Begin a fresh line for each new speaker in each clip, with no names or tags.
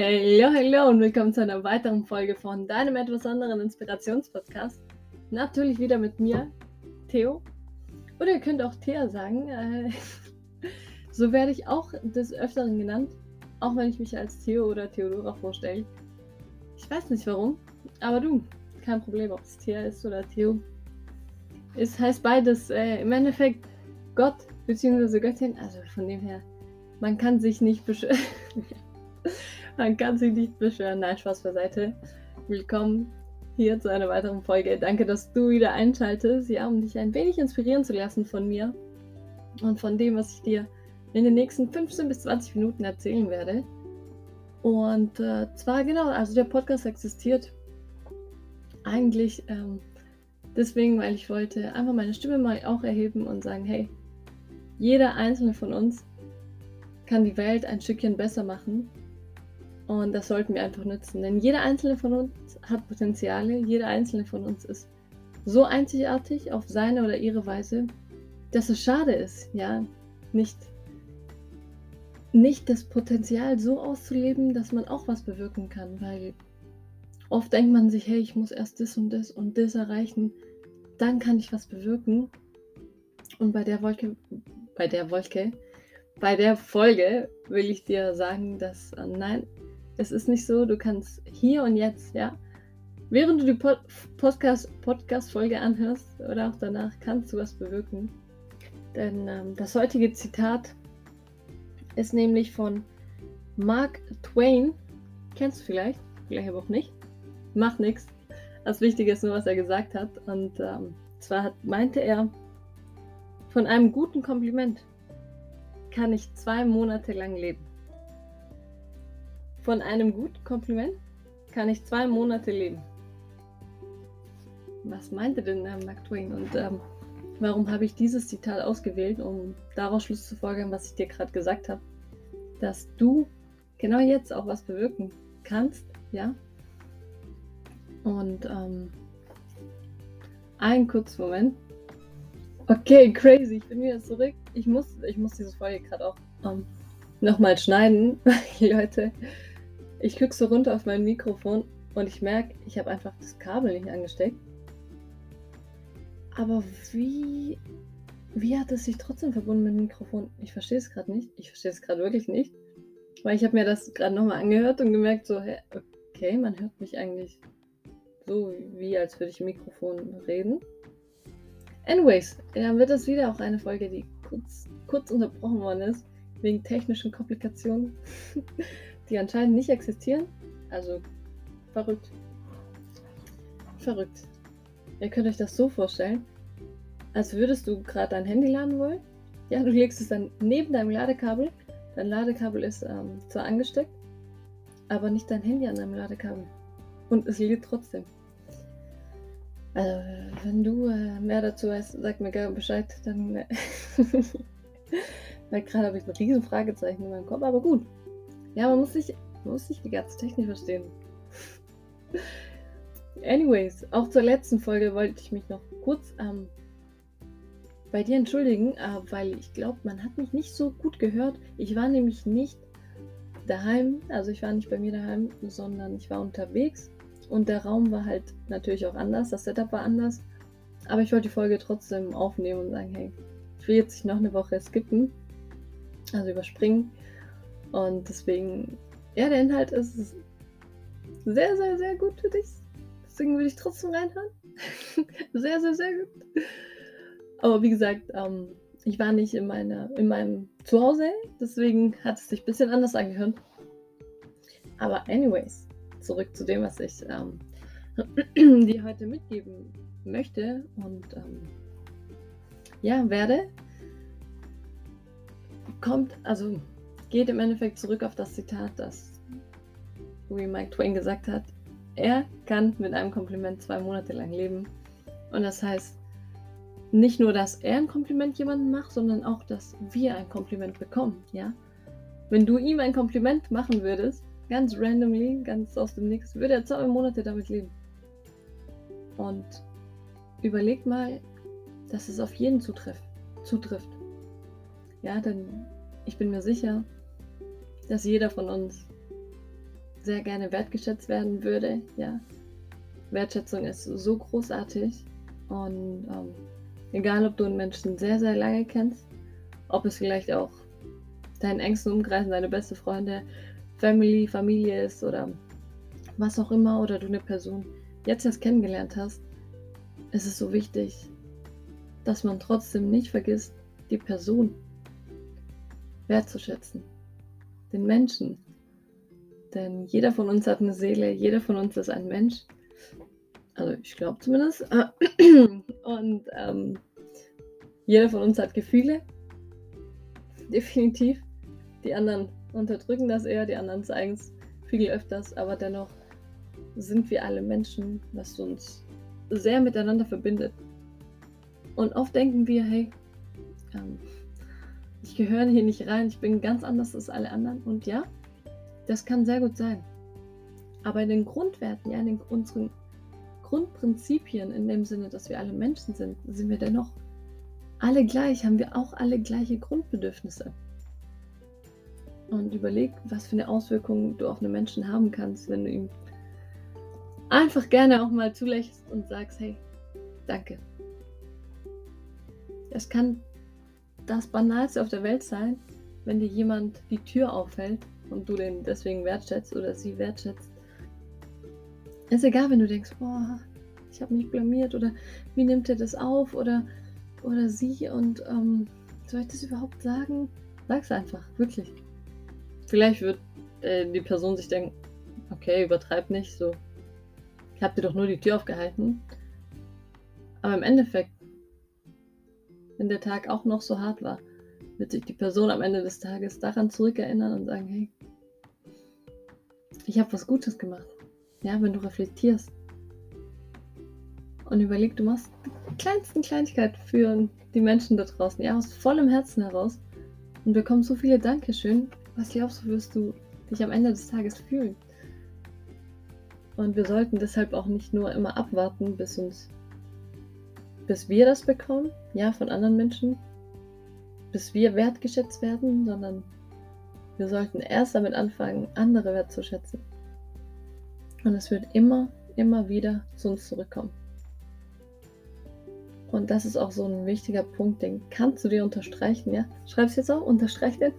Hallo, hallo und willkommen zu einer weiteren Folge von deinem etwas anderen Inspirationspodcast. Natürlich wieder mit mir, Theo. Oder ihr könnt auch Thea sagen. Äh, so werde ich auch des Öfteren genannt, auch wenn ich mich als Theo oder Theodora vorstelle. Ich weiß nicht warum, aber du, kein Problem, ob es Thea ist oder Theo. Es heißt beides äh, im Endeffekt Gott bzw. Göttin, also von dem her, man kann sich nicht beschweren. Man kann sich nicht beschweren. Nein, Spaß beiseite. Willkommen hier zu einer weiteren Folge. Danke, dass du wieder einschaltest, ja, um dich ein wenig inspirieren zu lassen von mir und von dem, was ich dir in den nächsten 15 bis 20 Minuten erzählen werde. Und äh, zwar genau, also der Podcast existiert eigentlich ähm, deswegen, weil ich wollte einfach meine Stimme mal auch erheben und sagen, hey, jeder einzelne von uns kann die Welt ein Stückchen besser machen und das sollten wir einfach nutzen. Denn jeder einzelne von uns hat Potenziale. Jeder einzelne von uns ist so einzigartig auf seine oder ihre Weise, dass es schade ist, ja, nicht, nicht das Potenzial so auszuleben, dass man auch was bewirken kann. Weil oft denkt man sich, hey, ich muss erst das und das und das erreichen, dann kann ich was bewirken. Und bei der Wolke, bei der Wolke, bei der Folge will ich dir sagen, dass äh, nein, es ist nicht so, du kannst hier und jetzt, ja, während du die Pod Podcast-Folge Podcast anhörst oder auch danach, kannst du was bewirken. Denn ähm, das heutige Zitat ist nämlich von Mark Twain. Kennst du vielleicht? Vielleicht aber auch nicht. Macht nichts. Das Wichtige ist nur, was er gesagt hat. Und ähm, zwar hat, meinte er, von einem guten Kompliment kann ich zwei Monate lang leben. Von einem guten Kompliment kann ich zwei Monate leben. Was meinte denn äh, Mark Twain und ähm, warum habe ich dieses Zitat ausgewählt, um daraus Schluss zu folgern, was ich dir gerade gesagt habe? Dass du genau jetzt auch was bewirken kannst, ja? Und ähm, einen kurzen Moment. Okay, crazy, ich bin wieder zurück. Ich muss, ich muss diese Folge gerade auch ähm, nochmal schneiden, Leute, ich gucke so runter auf mein Mikrofon und ich merke, ich habe einfach das Kabel nicht angesteckt. Aber wie, wie hat es sich trotzdem verbunden mit dem Mikrofon? Ich verstehe es gerade nicht. Ich verstehe es gerade wirklich nicht. Weil ich habe mir das gerade nochmal angehört und gemerkt, so, hä, okay, man hört mich eigentlich so, wie als würde ich im Mikrofon reden. Anyways, dann wird das wieder auch eine Folge, die kurz, kurz unterbrochen worden ist, wegen technischen Komplikationen. die anscheinend nicht existieren. Also verrückt. Verrückt. Ihr könnt euch das so vorstellen, als würdest du gerade dein Handy laden wollen. Ja, du legst es dann neben deinem Ladekabel. Dein Ladekabel ist ähm, zwar angesteckt, aber nicht dein Handy an deinem Ladekabel. Und es lädt trotzdem. Also, wenn du äh, mehr dazu weißt, sag mir gerne Bescheid. Dann. Äh Weil gerade habe ich ein riesen Fragezeichen in meinem Kopf, aber gut. Ja, man muss man muss sich die ganze Technik verstehen. Anyways, auch zur letzten Folge wollte ich mich noch kurz ähm, bei dir entschuldigen, äh, weil ich glaube, man hat mich nicht so gut gehört. Ich war nämlich nicht daheim, also ich war nicht bei mir daheim, sondern ich war unterwegs und der Raum war halt natürlich auch anders, das Setup war anders. Aber ich wollte die Folge trotzdem aufnehmen und sagen, hey, ich will jetzt nicht noch eine Woche skippen, also überspringen. Und deswegen, ja, der Inhalt ist sehr, sehr, sehr gut für dich. Deswegen würde ich trotzdem reinhören. sehr, sehr, sehr gut. Aber wie gesagt, ähm, ich war nicht in, meiner, in meinem Zuhause, deswegen hat es sich ein bisschen anders angehört. Aber anyways, zurück zu dem, was ich ähm, dir heute mitgeben möchte und ähm, ja, werde. Kommt, also geht im Endeffekt zurück auf das Zitat, das wie Mike Twain gesagt hat, er kann mit einem Kompliment zwei Monate lang leben. Und das heißt nicht nur, dass er ein Kompliment jemandem macht, sondern auch, dass wir ein Kompliment bekommen, ja. Wenn du ihm ein Kompliment machen würdest, ganz randomly, ganz aus dem Nix, würde er zwei Monate damit leben. Und überleg mal, dass es auf jeden zutrifft. zutrifft. Ja, denn ich bin mir sicher, dass jeder von uns sehr gerne wertgeschätzt werden würde. Ja, Wertschätzung ist so großartig und ähm, egal, ob du einen Menschen sehr, sehr lange kennst, ob es vielleicht auch deinen engsten Umkreis, deine beste Freunde, Family, Familie ist oder was auch immer oder du eine Person jetzt erst kennengelernt hast, ist es so wichtig, dass man trotzdem nicht vergisst, die Person wertzuschätzen. Den Menschen. Denn jeder von uns hat eine Seele, jeder von uns ist ein Mensch. Also ich glaube zumindest. Und ähm, jeder von uns hat Gefühle. Definitiv. Die anderen unterdrücken das eher, die anderen zeigen es viel öfters, aber dennoch sind wir alle Menschen, was uns sehr miteinander verbindet. Und oft denken wir, hey, ähm, ich gehöre hier nicht rein, ich bin ganz anders als alle anderen. Und ja, das kann sehr gut sein. Aber in den Grundwerten, ja, in den, unseren Grundprinzipien, in dem Sinne, dass wir alle Menschen sind, sind wir dennoch alle gleich, haben wir auch alle gleiche Grundbedürfnisse. Und überleg, was für eine Auswirkung du auf einen Menschen haben kannst, wenn du ihm einfach gerne auch mal zulächelst und sagst, hey, danke. Es kann das Banalste auf der Welt sein, wenn dir jemand die Tür aufhält und du den deswegen wertschätzt oder sie wertschätzt. Ist egal, wenn du denkst, boah, ich habe mich blamiert oder wie nimmt er das auf oder, oder sie und ähm, soll ich das überhaupt sagen? Sag's einfach, wirklich. Vielleicht wird äh, die Person sich denken, okay, übertreib nicht, so. Ich hab dir doch nur die Tür aufgehalten. Aber im Endeffekt, wenn der Tag auch noch so hart war, wird sich die Person am Ende des Tages daran zurückerinnern und sagen, hey, ich habe was Gutes gemacht. Ja, wenn du reflektierst und überleg, du machst die kleinsten Kleinigkeit für die Menschen da draußen, ja, aus vollem Herzen heraus und bekommst so viele Dankeschön. Was glaubst du, wirst du dich am Ende des Tages fühlen? Und wir sollten deshalb auch nicht nur immer abwarten, bis uns, bis wir das bekommen, ja, von anderen Menschen, bis wir wertgeschätzt werden, sondern wir sollten erst damit anfangen, andere wertzuschätzen. Und es wird immer, immer wieder zu uns zurückkommen. Und das ist auch so ein wichtiger Punkt, den kannst du dir unterstreichen, ja? Schreib es jetzt auch, unterstreich den.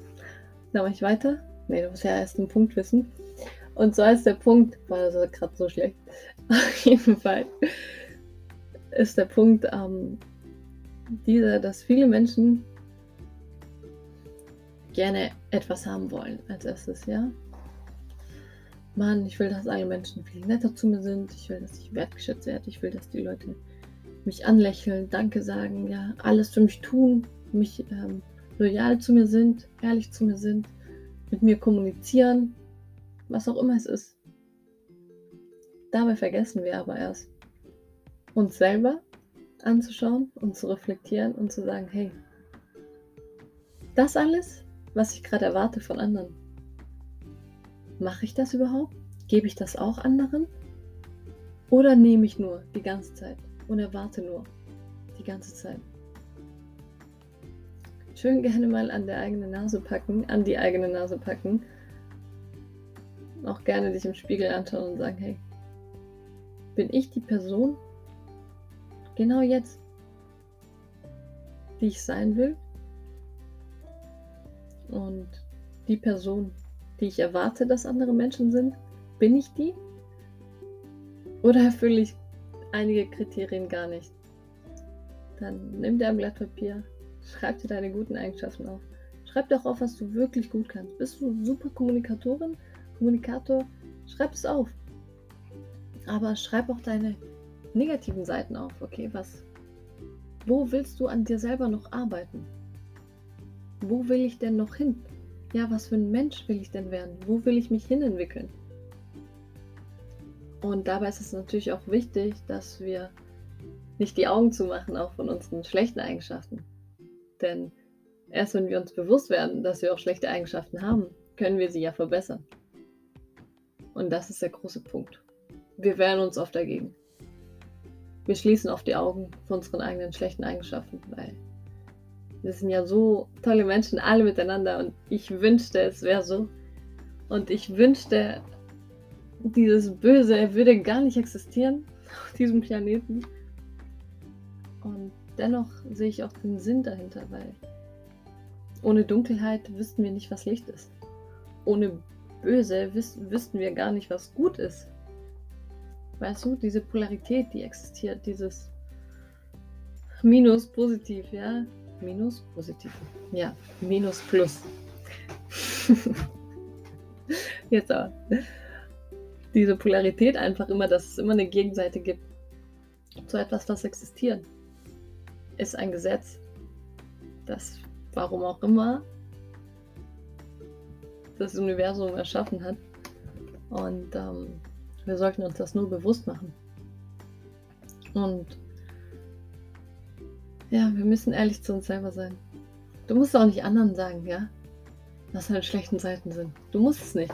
Dann mache ich weiter. Ne, du musst ja erst einen Punkt wissen. Und so ist der Punkt, war das gerade so schlecht. Auf jeden Fall ist der Punkt ähm, dieser, dass viele Menschen gerne etwas haben wollen als erstes, ja. Mann, ich will, dass alle Menschen viel netter zu mir sind. Ich will, dass ich wertgeschätzt werde. Ich will, dass die Leute mich anlächeln, Danke sagen, ja, alles für mich tun, mich ähm, loyal zu mir sind, ehrlich zu mir sind, mit mir kommunizieren, was auch immer es ist. Dabei vergessen wir aber erst, uns selber anzuschauen und zu reflektieren und zu sagen, hey, das alles, was ich gerade erwarte von anderen, mache ich das überhaupt? Gebe ich das auch anderen? Oder nehme ich nur die ganze Zeit? und erwarte nur die ganze Zeit. Schön gerne mal an der eigenen Nase packen, an die eigene Nase packen. Auch gerne dich im Spiegel anschauen und sagen, hey, bin ich die Person genau jetzt, die ich sein will? Und die Person, die ich erwarte, dass andere Menschen sind, bin ich die? Oder erfülle ich einige Kriterien gar nicht. Dann nimm dir ein Blatt Papier, schreib dir deine guten Eigenschaften auf. Schreib dir auch auf, was du wirklich gut kannst. Bist du super Kommunikatorin, Kommunikator? Schreib es auf. Aber schreib auch deine negativen Seiten auf. Okay, was? Wo willst du an dir selber noch arbeiten? Wo will ich denn noch hin? Ja, was für ein Mensch will ich denn werden? Wo will ich mich hinentwickeln? Und dabei ist es natürlich auch wichtig, dass wir nicht die Augen zumachen, auch von unseren schlechten Eigenschaften. Denn erst wenn wir uns bewusst werden, dass wir auch schlechte Eigenschaften haben, können wir sie ja verbessern. Und das ist der große Punkt. Wir wehren uns oft dagegen. Wir schließen oft die Augen vor unseren eigenen schlechten Eigenschaften, weil wir sind ja so tolle Menschen, alle miteinander. Und ich wünschte, es wäre so. Und ich wünschte, dieses Böse würde gar nicht existieren auf diesem Planeten. Und dennoch sehe ich auch den Sinn dahinter, weil ohne Dunkelheit wüssten wir nicht, was Licht ist. Ohne Böse wüs wüssten wir gar nicht, was gut ist. Weißt du, diese Polarität, die existiert, dieses Minus positiv, ja? Minus positiv. Ja, Minus plus. Jetzt aber. Diese Polarität einfach immer, dass es immer eine Gegenseite gibt. Zu etwas, was existiert. Ist ein Gesetz, das, warum auch immer, das Universum erschaffen hat. Und ähm, wir sollten uns das nur bewusst machen. Und ja, wir müssen ehrlich zu uns selber sein. Du musst auch nicht anderen sagen, ja, was deine schlechten Seiten sind. Du musst es nicht.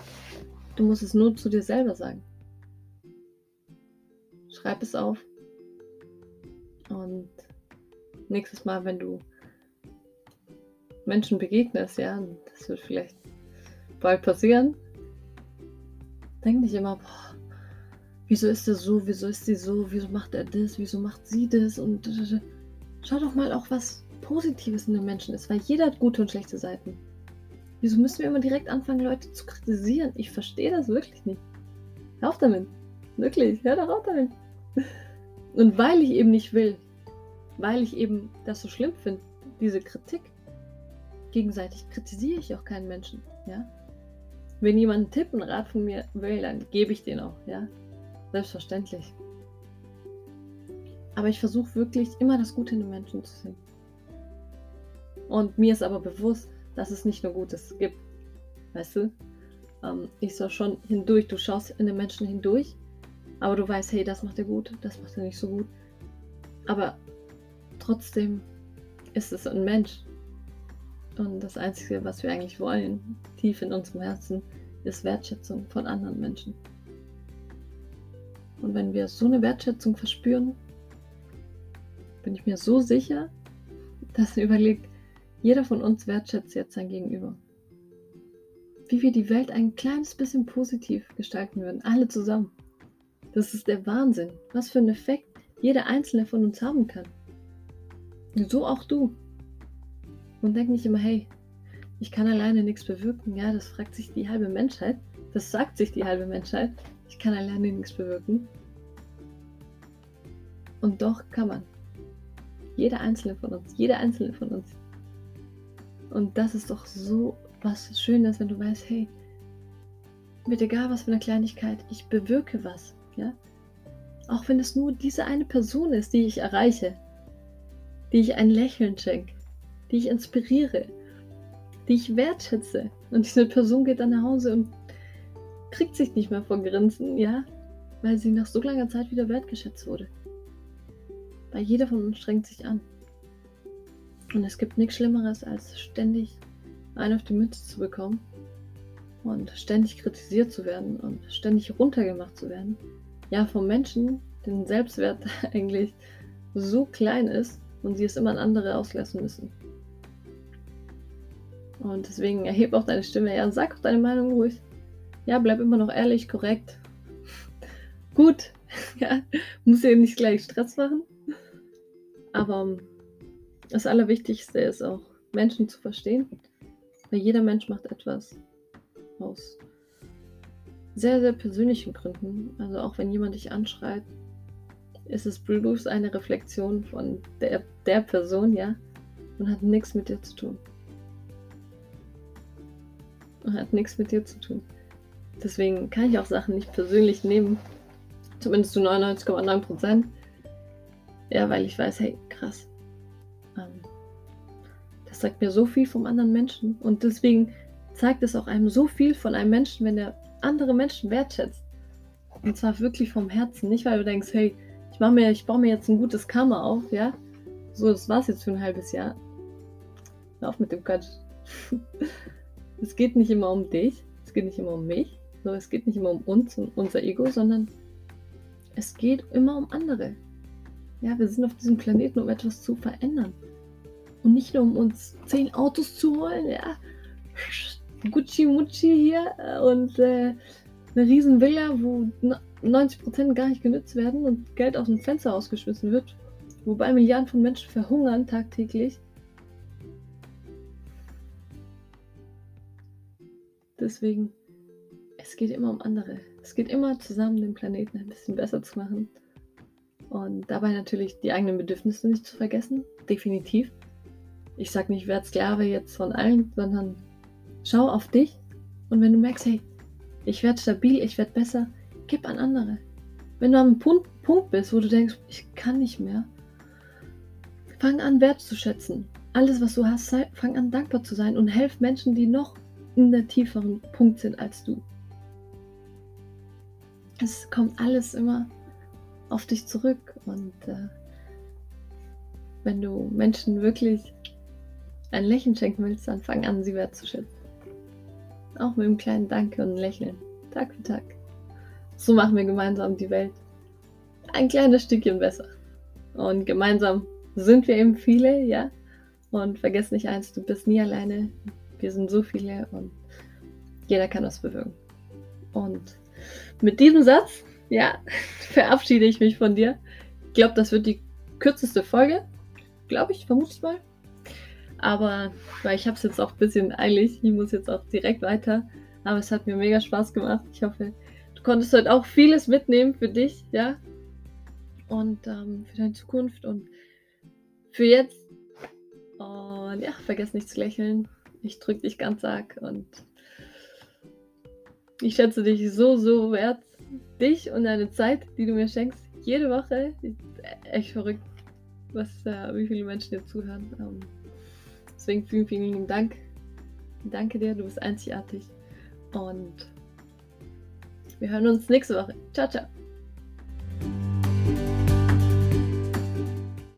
Du musst es nur zu dir selber sagen. Schreib es auf. Und nächstes Mal, wenn du Menschen begegnest, ja, das wird vielleicht bald passieren, denk nicht immer, boah, wieso ist er so, wieso ist sie so, wieso macht er das, wieso macht sie das und schau doch mal auch, was Positives in den Menschen ist, weil jeder hat gute und schlechte Seiten. Wieso müssen wir immer direkt anfangen, Leute zu kritisieren? Ich verstehe das wirklich nicht. Hör auf damit. Wirklich, hör doch auf damit. Und weil ich eben nicht will, weil ich eben das so schlimm finde, diese Kritik, gegenseitig kritisiere ich auch keinen Menschen, ja. Wenn jemand einen Tipp, einen Rat von mir will, dann gebe ich den auch, ja. Selbstverständlich. Aber ich versuche wirklich immer das Gute in den Menschen zu sehen. Und mir ist aber bewusst, dass es nicht nur Gutes gibt. Weißt du? Ähm, ich soll schon hindurch, du schaust in den Menschen hindurch, aber du weißt, hey, das macht er gut, das macht er nicht so gut. Aber trotzdem ist es ein Mensch. Und das Einzige, was wir eigentlich wollen, tief in unserem Herzen, ist Wertschätzung von anderen Menschen. Und wenn wir so eine Wertschätzung verspüren, bin ich mir so sicher, dass überlegt, jeder von uns wertschätzt jetzt sein Gegenüber. Wie wir die Welt ein kleines bisschen positiv gestalten würden, alle zusammen. Das ist der Wahnsinn, was für einen Effekt jeder einzelne von uns haben kann. So auch du. Und denk nicht immer, hey, ich kann alleine nichts bewirken. Ja, das fragt sich die halbe Menschheit. Das sagt sich die halbe Menschheit. Ich kann alleine nichts bewirken. Und doch kann man. Jeder einzelne von uns, jeder einzelne von uns. Und das ist doch so was Schönes, wenn du weißt, hey, mit egal was für eine Kleinigkeit, ich bewirke was, ja. Auch wenn es nur diese eine Person ist, die ich erreiche, die ich ein Lächeln schenke, die ich inspiriere, die ich wertschätze. Und diese Person geht dann nach Hause und kriegt sich nicht mehr vor Grinsen, ja, weil sie nach so langer Zeit wieder wertgeschätzt wurde. Weil jeder von uns strengt sich an. Und es gibt nichts Schlimmeres, als ständig einen auf die Mütze zu bekommen und ständig kritisiert zu werden und ständig runtergemacht zu werden. Ja, vom Menschen, den Selbstwert eigentlich so klein ist und sie es immer an andere auslassen müssen. Und deswegen erheb auch deine Stimme, ja, sag auch deine Meinung ruhig. Ja, bleib immer noch ehrlich, korrekt. Gut, ja, muss ja nicht gleich Stress machen. Aber das Allerwichtigste ist auch, Menschen zu verstehen. Weil jeder Mensch macht etwas aus sehr, sehr persönlichen Gründen. Also auch wenn jemand dich anschreit, ist es bloß eine Reflexion von der, der Person, ja, und hat nichts mit dir zu tun. Und hat nichts mit dir zu tun. Deswegen kann ich auch Sachen nicht persönlich nehmen. Zumindest zu 99,9 Prozent. Ja, weil ich weiß, hey, krass. Ähm, das sagt mir so viel vom anderen Menschen. Und deswegen zeigt es auch einem so viel von einem Menschen, wenn er andere Menschen wertschätzt. Und zwar wirklich vom Herzen. Nicht, weil du denkst, hey, ich, mach mir, ich baue mir jetzt ein gutes Karma auf, ja. So, das war's jetzt für ein halbes Jahr. Hör auf mit dem Quatsch. es geht nicht immer um dich, es geht nicht immer um mich, so, es geht nicht immer um uns und unser Ego, sondern es geht immer um andere. Ja, wir sind auf diesem Planeten, um etwas zu verändern. Und nicht nur um uns zehn Autos zu holen, ja. Gucci Mucci hier äh, und äh, eine riesen Villa, wo 90% gar nicht genutzt werden und Geld aus dem Fenster ausgeschmissen wird, wobei Milliarden von Menschen verhungern tagtäglich. Deswegen, es geht immer um andere. Es geht immer zusammen, den Planeten ein bisschen besser zu machen. Und dabei natürlich die eigenen Bedürfnisse nicht zu vergessen. Definitiv. Ich sage nicht, werd Sklave jetzt von allen, sondern schau auf dich. Und wenn du merkst, hey, ich werde stabil, ich werde besser, gib an andere. Wenn du am Punkt, bist, wo du denkst, ich kann nicht mehr, fang an wertzuschätzen. Alles, was du hast, sei, fang an dankbar zu sein und helf Menschen, die noch in der tieferen Punkt sind als du. Es kommt alles immer auf dich zurück und äh, wenn du Menschen wirklich ein Lächeln schenken willst, dann fang an, sie wertzuschätzen. Auch mit einem kleinen Danke und Lächeln. Tag für Tag. So machen wir gemeinsam die Welt ein kleines Stückchen besser. Und gemeinsam sind wir eben viele, ja. Und vergiss nicht eins, du bist nie alleine. Wir sind so viele und jeder kann was bewirken. Und mit diesem Satz, ja, verabschiede ich mich von dir. Ich glaube, das wird die kürzeste Folge. Glaube ich, vermute ich mal. Aber weil ich habe es jetzt auch ein bisschen eilig. Ich muss jetzt auch direkt weiter. Aber es hat mir mega Spaß gemacht. Ich hoffe, du konntest heute auch vieles mitnehmen für dich, ja. Und ähm, für deine Zukunft und für jetzt. Und ja, vergiss nicht zu lächeln. Ich drücke dich ganz arg und ich schätze dich so, so wert. Dich und deine Zeit, die du mir schenkst. Jede Woche. Echt verrückt, was, äh, wie viele Menschen dir zuhören. Ähm, deswegen vielen, vielen Dank. Danke dir, du bist einzigartig. Und wir hören uns nächste Woche. Ciao, ciao.